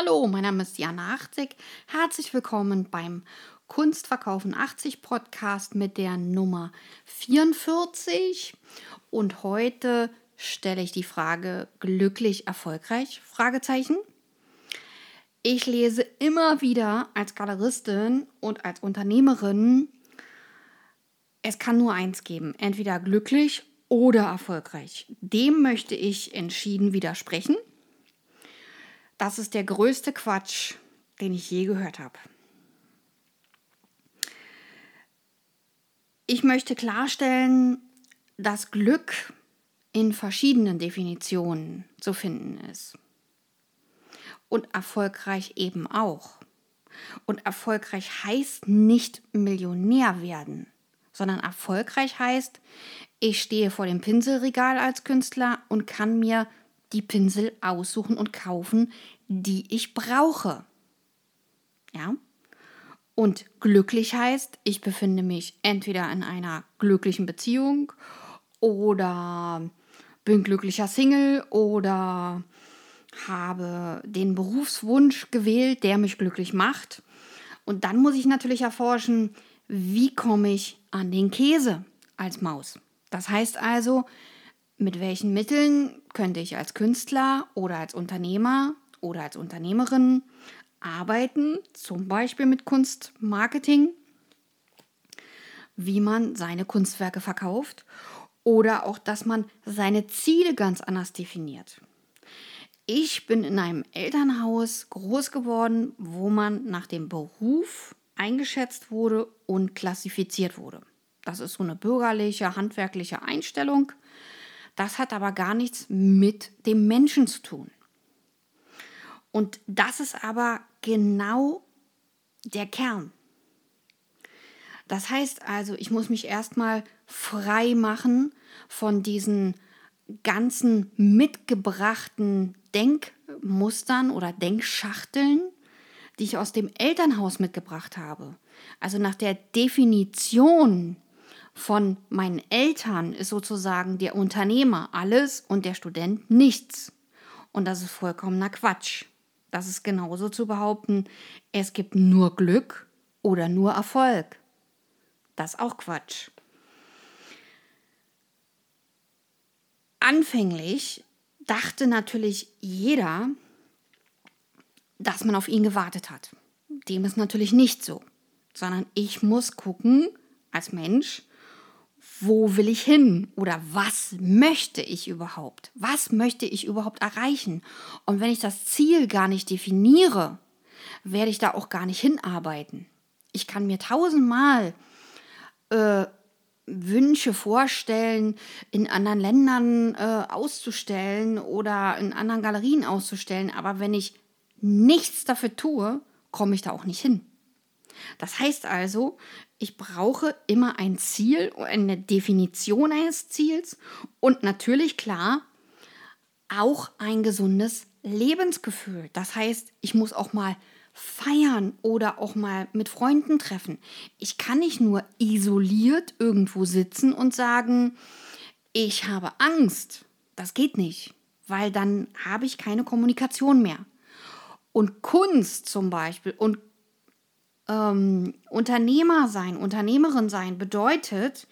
Hallo, mein Name ist Jana 80. Herzlich willkommen beim Kunstverkaufen 80 Podcast mit der Nummer 44. Und heute stelle ich die Frage glücklich erfolgreich? Fragezeichen. Ich lese immer wieder als Galeristin und als Unternehmerin, es kann nur eins geben, entweder glücklich oder erfolgreich. Dem möchte ich entschieden widersprechen. Das ist der größte Quatsch, den ich je gehört habe. Ich möchte klarstellen, dass Glück in verschiedenen Definitionen zu finden ist. Und erfolgreich eben auch. Und erfolgreich heißt nicht Millionär werden, sondern erfolgreich heißt, ich stehe vor dem Pinselregal als Künstler und kann mir die Pinsel aussuchen und kaufen, die ich brauche. Ja? Und glücklich heißt, ich befinde mich entweder in einer glücklichen Beziehung oder bin glücklicher Single oder habe den Berufswunsch gewählt, der mich glücklich macht. Und dann muss ich natürlich erforschen, wie komme ich an den Käse als Maus. Das heißt also, mit welchen Mitteln könnte ich als Künstler oder als Unternehmer oder als Unternehmerin arbeiten, zum Beispiel mit Kunstmarketing, wie man seine Kunstwerke verkauft oder auch, dass man seine Ziele ganz anders definiert. Ich bin in einem Elternhaus groß geworden, wo man nach dem Beruf eingeschätzt wurde und klassifiziert wurde. Das ist so eine bürgerliche, handwerkliche Einstellung. Das hat aber gar nichts mit dem Menschen zu tun. Und das ist aber genau der Kern. Das heißt also, ich muss mich erstmal frei machen von diesen ganzen mitgebrachten Denkmustern oder Denkschachteln, die ich aus dem Elternhaus mitgebracht habe. Also nach der Definition von meinen Eltern ist sozusagen der Unternehmer alles und der Student nichts. Und das ist vollkommener Quatsch. Das ist genauso zu behaupten, es gibt nur Glück oder nur Erfolg. Das ist auch Quatsch. Anfänglich dachte natürlich jeder, dass man auf ihn gewartet hat. Dem ist natürlich nicht so, sondern ich muss gucken als Mensch, wo will ich hin oder was möchte ich überhaupt? Was möchte ich überhaupt erreichen? Und wenn ich das Ziel gar nicht definiere, werde ich da auch gar nicht hinarbeiten. Ich kann mir tausendmal äh, Wünsche vorstellen, in anderen Ländern äh, auszustellen oder in anderen Galerien auszustellen, aber wenn ich nichts dafür tue, komme ich da auch nicht hin. Das heißt also, ich brauche immer ein Ziel, eine Definition eines Ziels und natürlich klar auch ein gesundes Lebensgefühl. Das heißt, ich muss auch mal feiern oder auch mal mit Freunden treffen. Ich kann nicht nur isoliert irgendwo sitzen und sagen, ich habe Angst. Das geht nicht, weil dann habe ich keine Kommunikation mehr. Und Kunst zum Beispiel und ähm, Unternehmer sein, Unternehmerin sein bedeutet,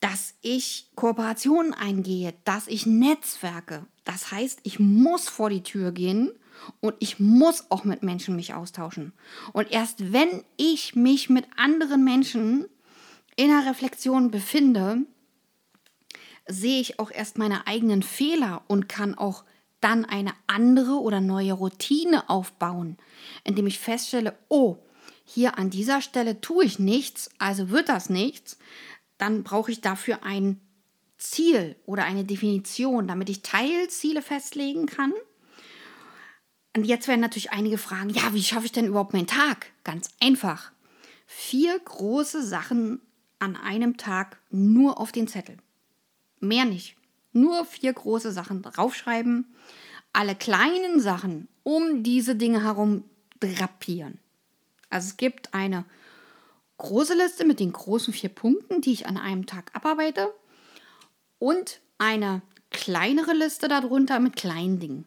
dass ich Kooperationen eingehe, dass ich Netzwerke. Das heißt, ich muss vor die Tür gehen und ich muss auch mit Menschen mich austauschen. Und erst wenn ich mich mit anderen Menschen in der Reflexion befinde, sehe ich auch erst meine eigenen Fehler und kann auch dann eine andere oder neue Routine aufbauen, indem ich feststelle, oh, hier an dieser Stelle tue ich nichts, also wird das nichts, dann brauche ich dafür ein Ziel oder eine Definition, damit ich Teilziele festlegen kann. Und jetzt werden natürlich einige fragen, ja, wie schaffe ich denn überhaupt meinen Tag? Ganz einfach. Vier große Sachen an einem Tag nur auf den Zettel. Mehr nicht. Nur vier große Sachen draufschreiben. Alle kleinen Sachen um diese Dinge herum drapieren. Also es gibt eine große Liste mit den großen vier Punkten, die ich an einem Tag abarbeite und eine kleinere Liste darunter mit kleinen Dingen.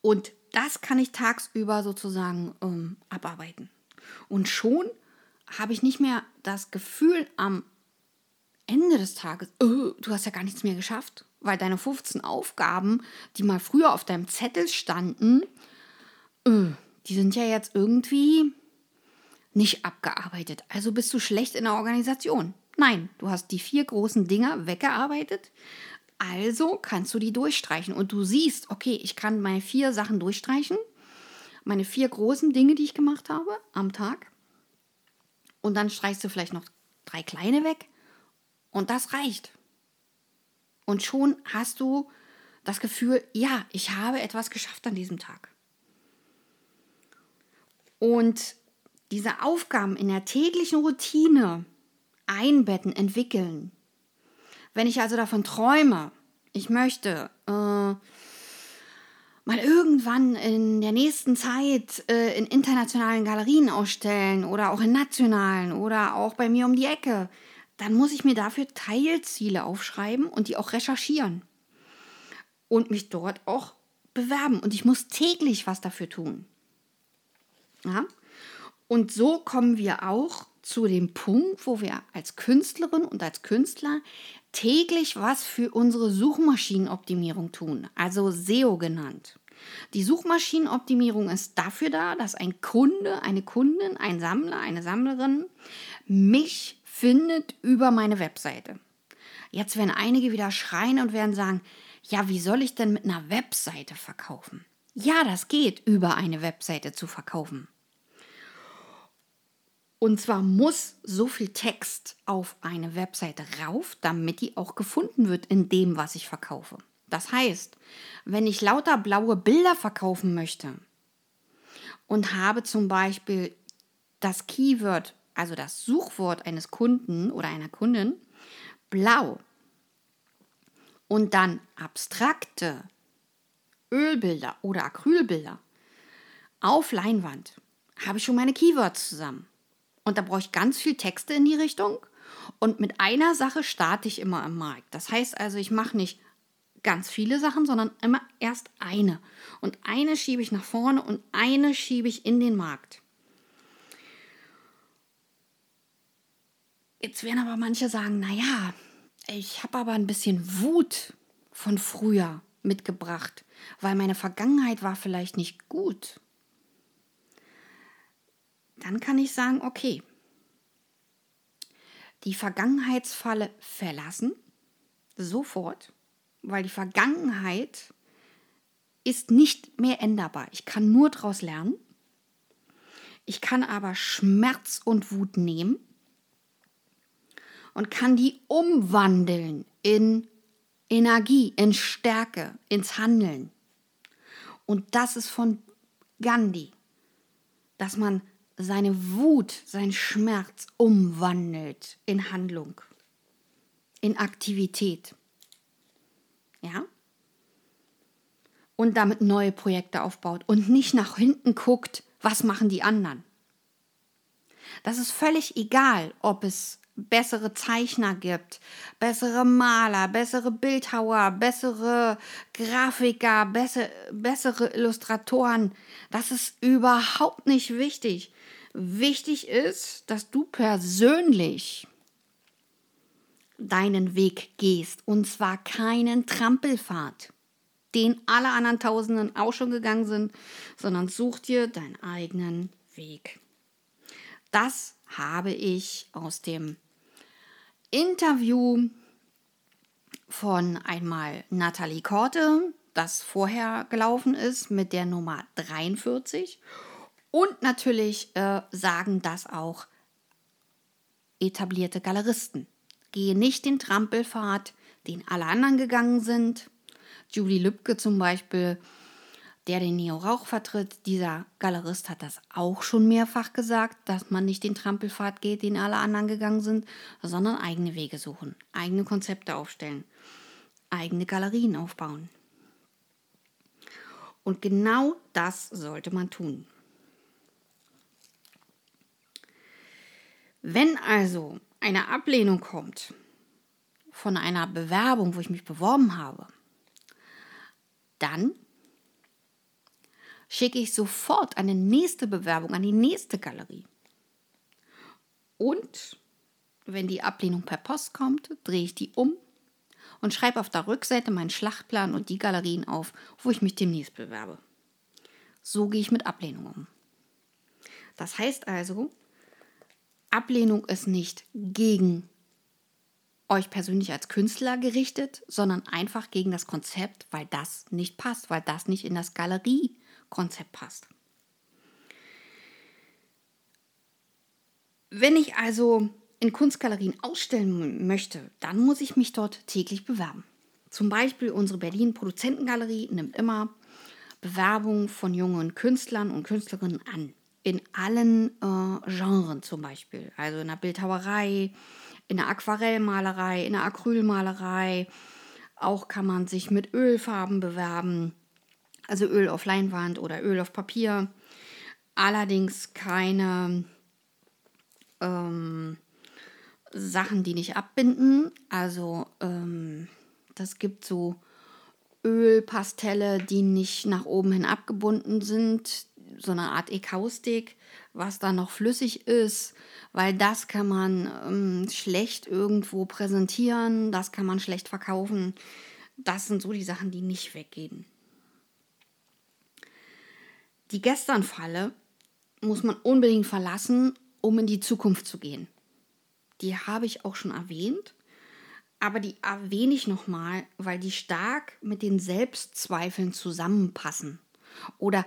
Und das kann ich tagsüber sozusagen ähm, abarbeiten. Und schon habe ich nicht mehr das Gefühl am Ende des Tages, oh, du hast ja gar nichts mehr geschafft, weil deine 15 Aufgaben, die mal früher auf deinem Zettel standen, oh, die sind ja jetzt irgendwie nicht abgearbeitet. Also bist du schlecht in der Organisation. Nein, du hast die vier großen Dinger weggearbeitet. Also kannst du die durchstreichen und du siehst, okay, ich kann meine vier Sachen durchstreichen, meine vier großen Dinge, die ich gemacht habe am Tag. Und dann streichst du vielleicht noch drei kleine weg und das reicht. Und schon hast du das Gefühl, ja, ich habe etwas geschafft an diesem Tag. Und diese Aufgaben in der täglichen Routine einbetten, entwickeln. Wenn ich also davon träume, ich möchte äh, mal irgendwann in der nächsten Zeit äh, in internationalen Galerien ausstellen oder auch in nationalen oder auch bei mir um die Ecke, dann muss ich mir dafür Teilziele aufschreiben und die auch recherchieren und mich dort auch bewerben. Und ich muss täglich was dafür tun. Ja? Und so kommen wir auch zu dem Punkt, wo wir als Künstlerin und als Künstler täglich was für unsere Suchmaschinenoptimierung tun, also SEO genannt. Die Suchmaschinenoptimierung ist dafür da, dass ein Kunde, eine Kundin, ein Sammler, eine Sammlerin mich findet über meine Webseite. Jetzt werden einige wieder schreien und werden sagen, ja, wie soll ich denn mit einer Webseite verkaufen? Ja, das geht, über eine Webseite zu verkaufen. Und zwar muss so viel Text auf eine Webseite rauf, damit die auch gefunden wird in dem, was ich verkaufe. Das heißt, wenn ich lauter blaue Bilder verkaufen möchte und habe zum Beispiel das Keyword, also das Suchwort eines Kunden oder einer Kundin, blau und dann abstrakte Ölbilder oder Acrylbilder auf Leinwand, habe ich schon meine Keywords zusammen. Und da brauche ich ganz viel Texte in die Richtung. Und mit einer Sache starte ich immer im Markt. Das heißt also, ich mache nicht ganz viele Sachen, sondern immer erst eine. Und eine schiebe ich nach vorne und eine schiebe ich in den Markt. Jetzt werden aber manche sagen, naja, ich habe aber ein bisschen Wut von früher mitgebracht, weil meine Vergangenheit war vielleicht nicht gut dann kann ich sagen, okay, die Vergangenheitsfalle verlassen, sofort, weil die Vergangenheit ist nicht mehr änderbar. Ich kann nur daraus lernen. Ich kann aber Schmerz und Wut nehmen und kann die umwandeln in Energie, in Stärke, ins Handeln. Und das ist von Gandhi, dass man seine Wut, sein Schmerz umwandelt in Handlung, in Aktivität. Ja? Und damit neue Projekte aufbaut und nicht nach hinten guckt, was machen die anderen. Das ist völlig egal, ob es bessere Zeichner gibt, bessere Maler, bessere Bildhauer, bessere Grafiker, bessere, bessere Illustratoren. Das ist überhaupt nicht wichtig. Wichtig ist, dass du persönlich deinen Weg gehst und zwar keinen Trampelpfad, den alle anderen Tausenden auch schon gegangen sind, sondern such dir deinen eigenen Weg. Das habe ich aus dem Interview von einmal Nathalie Korte, das vorher gelaufen ist mit der Nummer 43 und natürlich äh, sagen das auch etablierte Galeristen. Gehe nicht den Trampelpfad, den alle anderen gegangen sind. Julie Lübke zum Beispiel, der den Neo-Rauch vertritt, dieser Galerist hat das auch schon mehrfach gesagt, dass man nicht den Trampelpfad geht, den alle anderen gegangen sind, sondern eigene Wege suchen, eigene Konzepte aufstellen, eigene Galerien aufbauen. Und genau das sollte man tun. Wenn also eine Ablehnung kommt von einer Bewerbung, wo ich mich beworben habe, dann schicke ich sofort eine nächste Bewerbung an die nächste Galerie. Und wenn die Ablehnung per Post kommt, drehe ich die um und schreibe auf der Rückseite meinen Schlachtplan und die Galerien auf, wo ich mich demnächst bewerbe. So gehe ich mit Ablehnung um. Das heißt also, Ablehnung ist nicht gegen euch persönlich als Künstler gerichtet, sondern einfach gegen das Konzept, weil das nicht passt, weil das nicht in das Galeriekonzept passt. Wenn ich also in Kunstgalerien ausstellen möchte, dann muss ich mich dort täglich bewerben. Zum Beispiel unsere Berlin Produzentengalerie nimmt immer Bewerbungen von jungen Künstlern und Künstlerinnen an. In allen äh, Genren zum Beispiel. Also in der Bildhauerei, in der Aquarellmalerei, in der Acrylmalerei. Auch kann man sich mit Ölfarben bewerben. Also Öl auf Leinwand oder Öl auf Papier. Allerdings keine ähm, Sachen, die nicht abbinden. Also ähm, das gibt so Ölpastelle, die nicht nach oben hin abgebunden sind, so eine Art Ekaustik, was da noch flüssig ist, weil das kann man ähm, schlecht irgendwo präsentieren, das kann man schlecht verkaufen. Das sind so die Sachen, die nicht weggehen. Die Gesternfalle muss man unbedingt verlassen, um in die Zukunft zu gehen die habe ich auch schon erwähnt, aber die erwähne ich nochmal, weil die stark mit den Selbstzweifeln zusammenpassen. Oder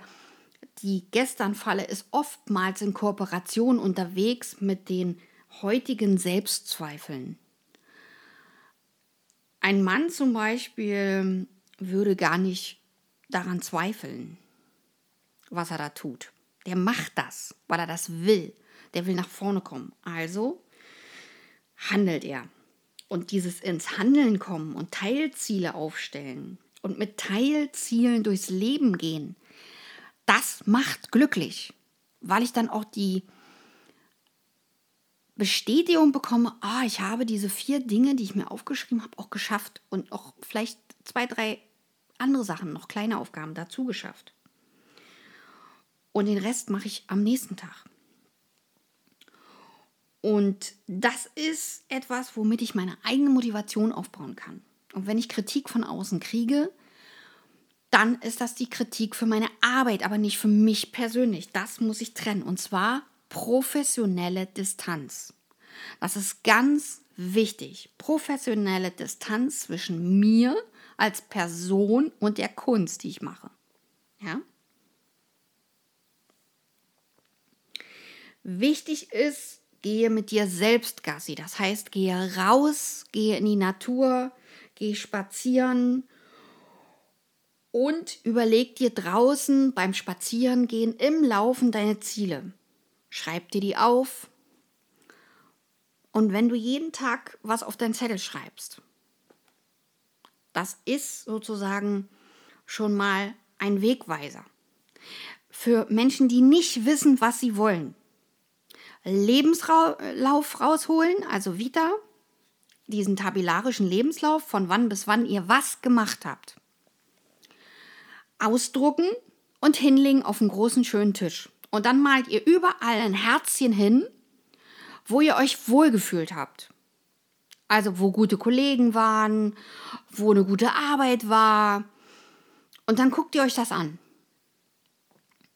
die Gesternfalle ist oftmals in Kooperation unterwegs mit den heutigen Selbstzweifeln. Ein Mann zum Beispiel würde gar nicht daran zweifeln, was er da tut. Der macht das, weil er das will. Der will nach vorne kommen. Also handelt er. Und dieses ins Handeln kommen und Teilziele aufstellen und mit Teilzielen durchs Leben gehen, das macht glücklich, weil ich dann auch die Bestätigung bekomme, ah, ich habe diese vier Dinge, die ich mir aufgeschrieben habe, auch geschafft und auch vielleicht zwei, drei andere Sachen, noch kleine Aufgaben dazu geschafft. Und den Rest mache ich am nächsten Tag. Und das ist etwas, womit ich meine eigene Motivation aufbauen kann. Und wenn ich Kritik von außen kriege, dann ist das die Kritik für meine Arbeit, aber nicht für mich persönlich. Das muss ich trennen. Und zwar professionelle Distanz. Das ist ganz wichtig. Professionelle Distanz zwischen mir als Person und der Kunst, die ich mache. Ja? Wichtig ist, gehe mit dir selbst Gassi. Das heißt, gehe raus, gehe in die Natur, gehe spazieren und überleg dir draußen beim Spazierengehen im Laufen deine Ziele. Schreib dir die auf. Und wenn du jeden Tag was auf deinen Zettel schreibst, das ist sozusagen schon mal ein Wegweiser. Für Menschen, die nicht wissen, was sie wollen, Lebenslauf rausholen, also Vita, diesen tabellarischen Lebenslauf, von wann bis wann ihr was gemacht habt. Ausdrucken und hinlegen auf einen großen schönen Tisch. Und dann malt ihr überall ein Herzchen hin, wo ihr euch wohlgefühlt habt. Also wo gute Kollegen waren, wo eine gute Arbeit war. Und dann guckt ihr euch das an.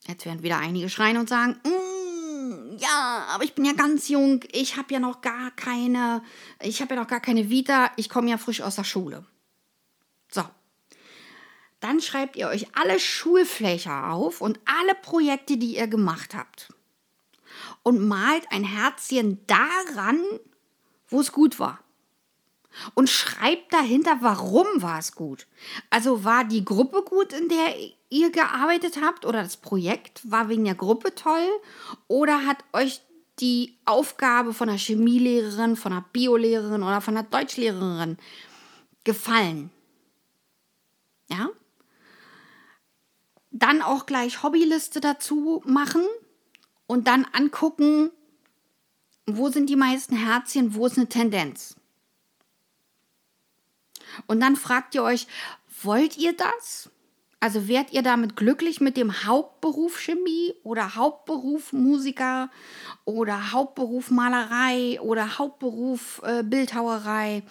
Jetzt werden wieder einige schreien und sagen, mm, ja, aber ich bin ja ganz jung, ich habe ja noch gar keine, ich habe ja noch gar keine Vita, ich komme ja frisch aus der Schule. So. Dann schreibt ihr euch alle Schulfläche auf und alle Projekte, die ihr gemacht habt. Und malt ein Herzchen daran, wo es gut war. Und schreibt dahinter, warum war es gut. Also war die Gruppe gut, in der ihr gearbeitet habt oder das Projekt war wegen der Gruppe toll oder hat euch die Aufgabe von der Chemielehrerin, von der Biolehrerin oder von der Deutschlehrerin gefallen? Ja? Dann auch gleich Hobbyliste dazu machen und dann angucken, wo sind die meisten Herzchen, wo ist eine Tendenz. Und dann fragt ihr euch, wollt ihr das? Also werdet ihr damit glücklich mit dem Hauptberuf Chemie oder Hauptberuf Musiker oder Hauptberuf Malerei oder Hauptberuf äh, Bildhauerei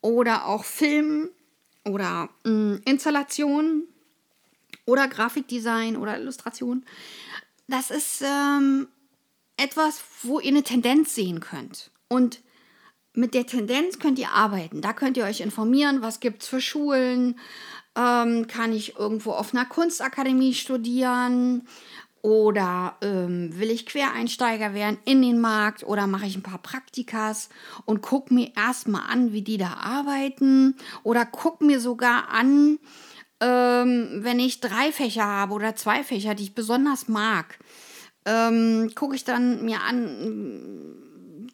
oder auch Film oder mh, mm, Installation oder Grafikdesign oder Illustration. Das ist ähm, etwas, wo ihr eine Tendenz sehen könnt. Und mit der Tendenz könnt ihr arbeiten. Da könnt ihr euch informieren, was gibt es für Schulen, ähm, kann ich irgendwo auf einer Kunstakademie studieren oder ähm, will ich Quereinsteiger werden in den Markt oder mache ich ein paar Praktikas und gucke mir erstmal an, wie die da arbeiten oder gucke mir sogar an, ähm, wenn ich drei Fächer habe oder zwei Fächer, die ich besonders mag, ähm, gucke ich dann mir an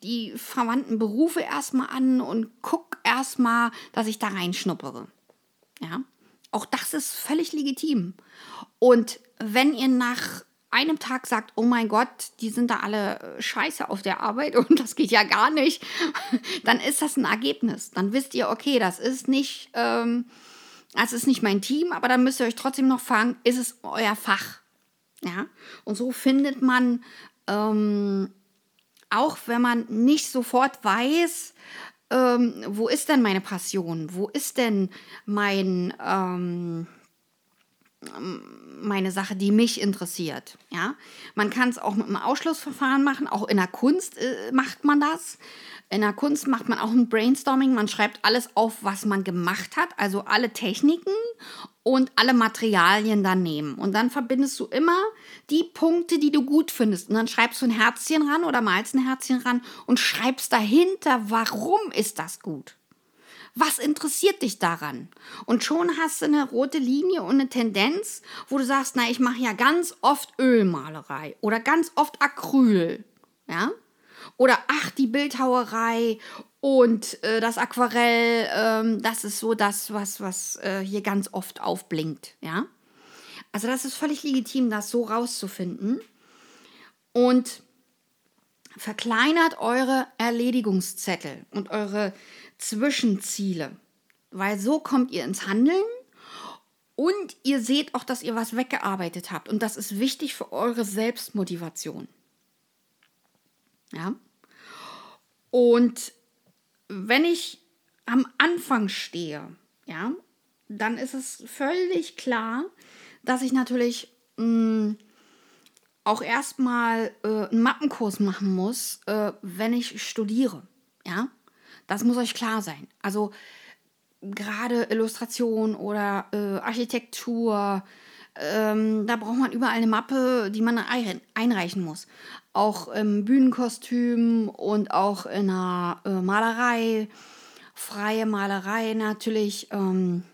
die verwandten Berufe erstmal an und gucke erstmal, dass ich da reinschnuppere. Ja. Auch das ist völlig legitim. Und wenn ihr nach einem Tag sagt, oh mein Gott, die sind da alle äh, scheiße auf der Arbeit und das geht ja gar nicht, dann ist das ein Ergebnis. Dann wisst ihr, okay, das ist nicht, ähm, das ist nicht mein Team, aber dann müsst ihr euch trotzdem noch fragen, ist es euer Fach? Ja, und so findet man, ähm, auch wenn man nicht sofort weiß, ähm, wo ist denn meine Passion? Wo ist denn mein, ähm, meine Sache, die mich interessiert? Ja, man kann es auch mit einem Ausschlussverfahren machen. Auch in der Kunst äh, macht man das. In der Kunst macht man auch ein Brainstorming. Man schreibt alles auf, was man gemacht hat, also alle Techniken und alle Materialien dann nehmen. Und dann verbindest du immer die Punkte, die du gut findest. Und dann schreibst du ein Herzchen ran oder malst ein Herzchen ran und schreibst dahinter, warum ist das gut? Was interessiert dich daran? Und schon hast du eine rote Linie und eine Tendenz, wo du sagst, na, ich mache ja ganz oft Ölmalerei oder ganz oft Acryl. Ja? Oder ach, die Bildhauerei und äh, das Aquarell, ähm, das ist so das, was, was äh, hier ganz oft aufblinkt. Ja? Also das ist völlig legitim, das so rauszufinden. Und verkleinert eure Erledigungszettel und eure Zwischenziele, weil so kommt ihr ins Handeln und ihr seht auch, dass ihr was weggearbeitet habt und das ist wichtig für eure Selbstmotivation. Ja? Und wenn ich am Anfang stehe, ja, dann ist es völlig klar, dass ich natürlich mm, auch erstmal äh, einen Mappenkurs machen muss, äh, wenn ich studiere. Ja, das muss euch klar sein. Also gerade Illustration oder äh, Architektur, ähm, da braucht man überall eine Mappe, die man einreichen muss. Auch im Bühnenkostüm und auch in einer äh, Malerei, freie Malerei natürlich. Ähm,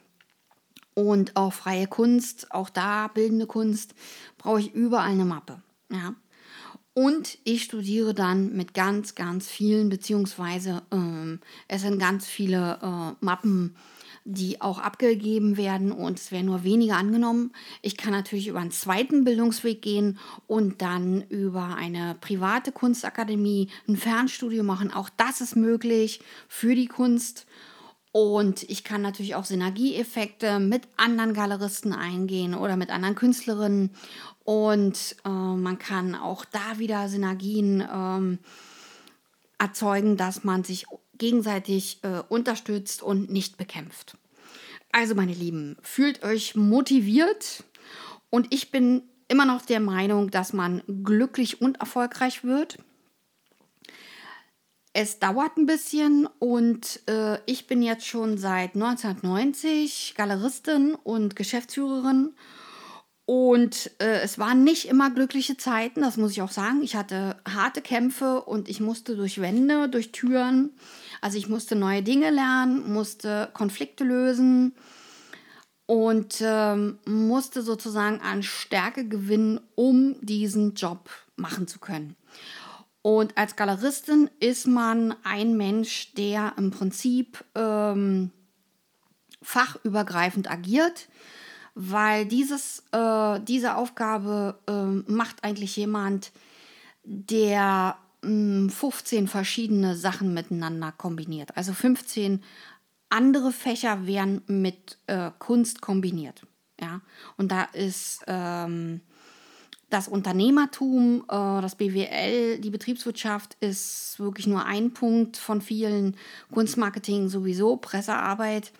und auch freie Kunst, auch da bildende Kunst, brauche ich überall eine Mappe. Ja. Und ich studiere dann mit ganz, ganz vielen, beziehungsweise ähm, es sind ganz viele äh, Mappen, die auch abgegeben werden und es werden nur wenige angenommen. Ich kann natürlich über einen zweiten Bildungsweg gehen und dann über eine private Kunstakademie ein Fernstudio machen. Auch das ist möglich für die Kunst. Und ich kann natürlich auch Synergieeffekte mit anderen Galeristen eingehen oder mit anderen Künstlerinnen. Und äh, man kann auch da wieder Synergien ähm, erzeugen, dass man sich gegenseitig äh, unterstützt und nicht bekämpft. Also meine Lieben, fühlt euch motiviert und ich bin immer noch der Meinung, dass man glücklich und erfolgreich wird es dauert ein bisschen und äh, ich bin jetzt schon seit 1990 Galeristin und Geschäftsführerin. Und äh, es waren nicht immer glückliche Zeiten, das muss ich auch sagen. Ich hatte harte Kämpfe und ich musste durch Wände, durch Türen. Also ich musste neue Dinge lernen, musste Konflikte lösen und ähm, musste sozusagen an Stärke gewinnen, um diesen Job machen zu können. Und als Galeristin ist man ein Mensch, der im Prinzip ähm, fachübergreifend agiert, weil dieses, äh, diese Aufgabe äh, macht eigentlich jemand, der äh, 15 verschiedene Sachen miteinander kombiniert. Also 15 andere Fächer werden mit äh, Kunst kombiniert. Ja, und da ist ähm, das Unternehmertum, äh, das BWL, die Betriebswirtschaft ist wirklich nur ein Punkt von vielen. Kunstmarketing sowieso, Pressearbeit.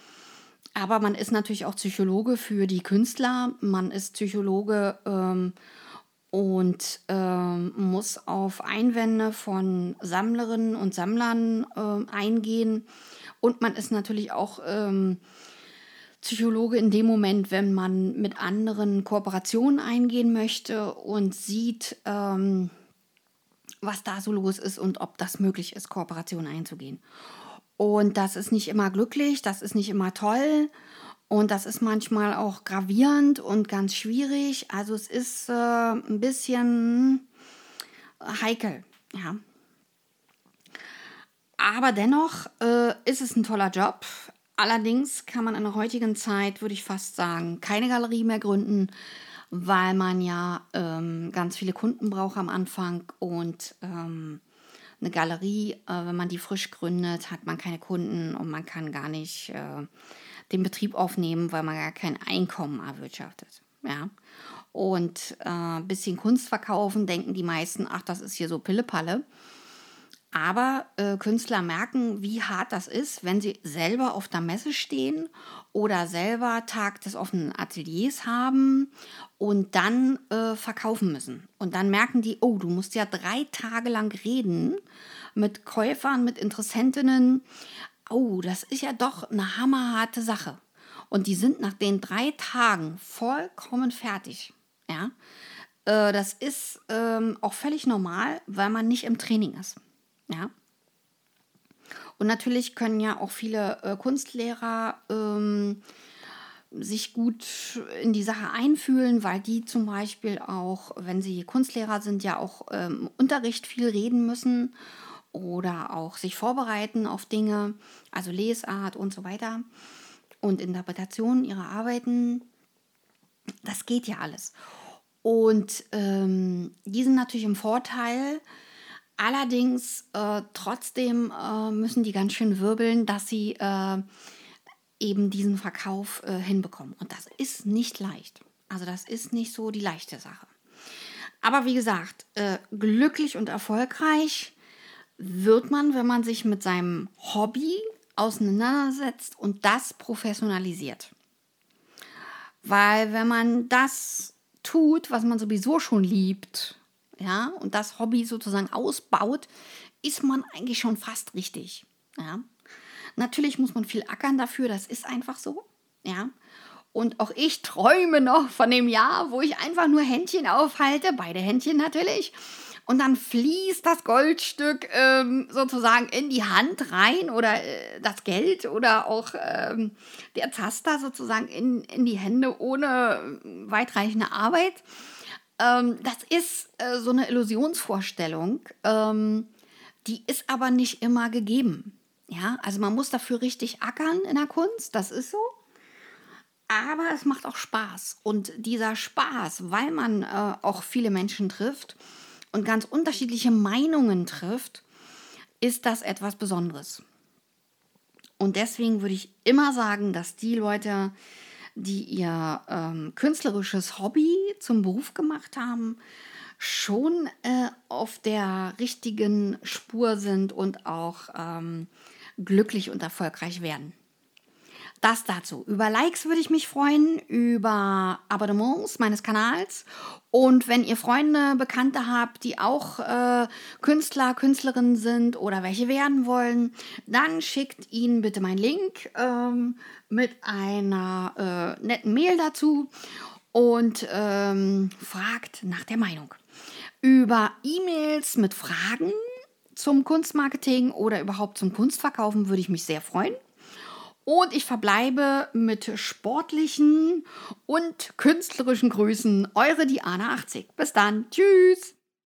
Aber man ist natürlich auch Psychologe für die Künstler. Man ist Psychologe ähm, und ähm, muss auf Einwände von Sammlerinnen und Sammlern äh, eingehen. Und man ist natürlich auch ähm, Psychologe in dem Moment, wenn man mit anderen Kooperationen eingehen möchte und sieht, ähm, was da so los ist und ob das möglich ist, Kooperationen einzugehen. Und das ist nicht immer glücklich, das ist nicht immer toll und das ist manchmal auch gravierend und ganz schwierig. Also es ist äh, ein bisschen heikel, ja. Aber dennoch äh, ist es ein toller Job. Allerdings kann man in der heutigen Zeit, würde ich fast sagen, keine Galerie mehr gründen, weil man ja ähm, ganz viele Kunden braucht am Anfang und ähm, eine Galerie, äh, wenn man die frisch gründet, hat man keine Kunden und man kann gar nicht äh, den Betrieb aufnehmen, weil man gar kein Einkommen erwirtschaftet. Ja. Und ein äh, bisschen Kunst verkaufen, denken die meisten, ach, das ist hier so Pillepalle. Aber äh, Künstler merken, wie hart das ist, wenn sie selber auf der Messe stehen oder selber Tag des offenen Ateliers haben und dann äh, verkaufen müssen. Und dann merken die, oh, du musst ja drei Tage lang reden mit Käufern, mit Interessentinnen. Oh, das ist ja doch eine hammerharte Sache. Und die sind nach den drei Tagen vollkommen fertig. Ja, äh, das ist ähm, auch völlig normal, weil man nicht im Training ist. Ja. Und natürlich können ja auch viele äh, Kunstlehrer ähm, sich gut in die Sache einfühlen, weil die zum Beispiel auch, wenn sie Kunstlehrer sind, ja auch ähm, Unterricht viel reden müssen oder auch sich vorbereiten auf Dinge, also Lesart und so weiter und Interpretation ihrer Arbeiten. Das geht ja alles. Und ähm, die sind natürlich im Vorteil, Allerdings äh, trotzdem äh, müssen die ganz schön wirbeln, dass sie äh, eben diesen Verkauf äh, hinbekommen. Und das ist nicht leicht. Also das ist nicht so die leichte Sache. Aber wie gesagt, äh, glücklich und erfolgreich wird man, wenn man sich mit seinem Hobby auseinandersetzt und das professionalisiert. Weil wenn man das tut, was man sowieso schon liebt, ja, und das Hobby sozusagen ausbaut, ist man eigentlich schon fast richtig. Ja. Natürlich muss man viel ackern dafür, das ist einfach so. Ja. Und auch ich träume noch von dem Jahr, wo ich einfach nur Händchen aufhalte, beide Händchen natürlich. Und dann fließt das Goldstück ähm, sozusagen in die Hand rein oder äh, das Geld oder auch ähm, der Zaster sozusagen in, in die Hände ohne weitreichende Arbeit. Ähm, das ist äh, so eine Illusionsvorstellung, ähm, die ist aber nicht immer gegeben. Ja, also man muss dafür richtig ackern in der Kunst, das ist so. Aber es macht auch Spaß. Und dieser Spaß, weil man äh, auch viele Menschen trifft und ganz unterschiedliche Meinungen trifft, ist das etwas Besonderes. Und deswegen würde ich immer sagen, dass die Leute, die ihr ähm, künstlerisches Hobby zum Beruf gemacht haben, schon äh, auf der richtigen Spur sind und auch ähm, glücklich und erfolgreich werden. Das dazu. Über Likes würde ich mich freuen, über Abonnements meines Kanals. Und wenn ihr Freunde, Bekannte habt, die auch äh, Künstler, Künstlerinnen sind oder welche werden wollen, dann schickt ihnen bitte meinen Link ähm, mit einer äh, netten Mail dazu und ähm, fragt nach der Meinung. Über E-Mails mit Fragen zum Kunstmarketing oder überhaupt zum Kunstverkaufen würde ich mich sehr freuen. Und ich verbleibe mit sportlichen und künstlerischen Grüßen. Eure Diana 80. Bis dann. Tschüss.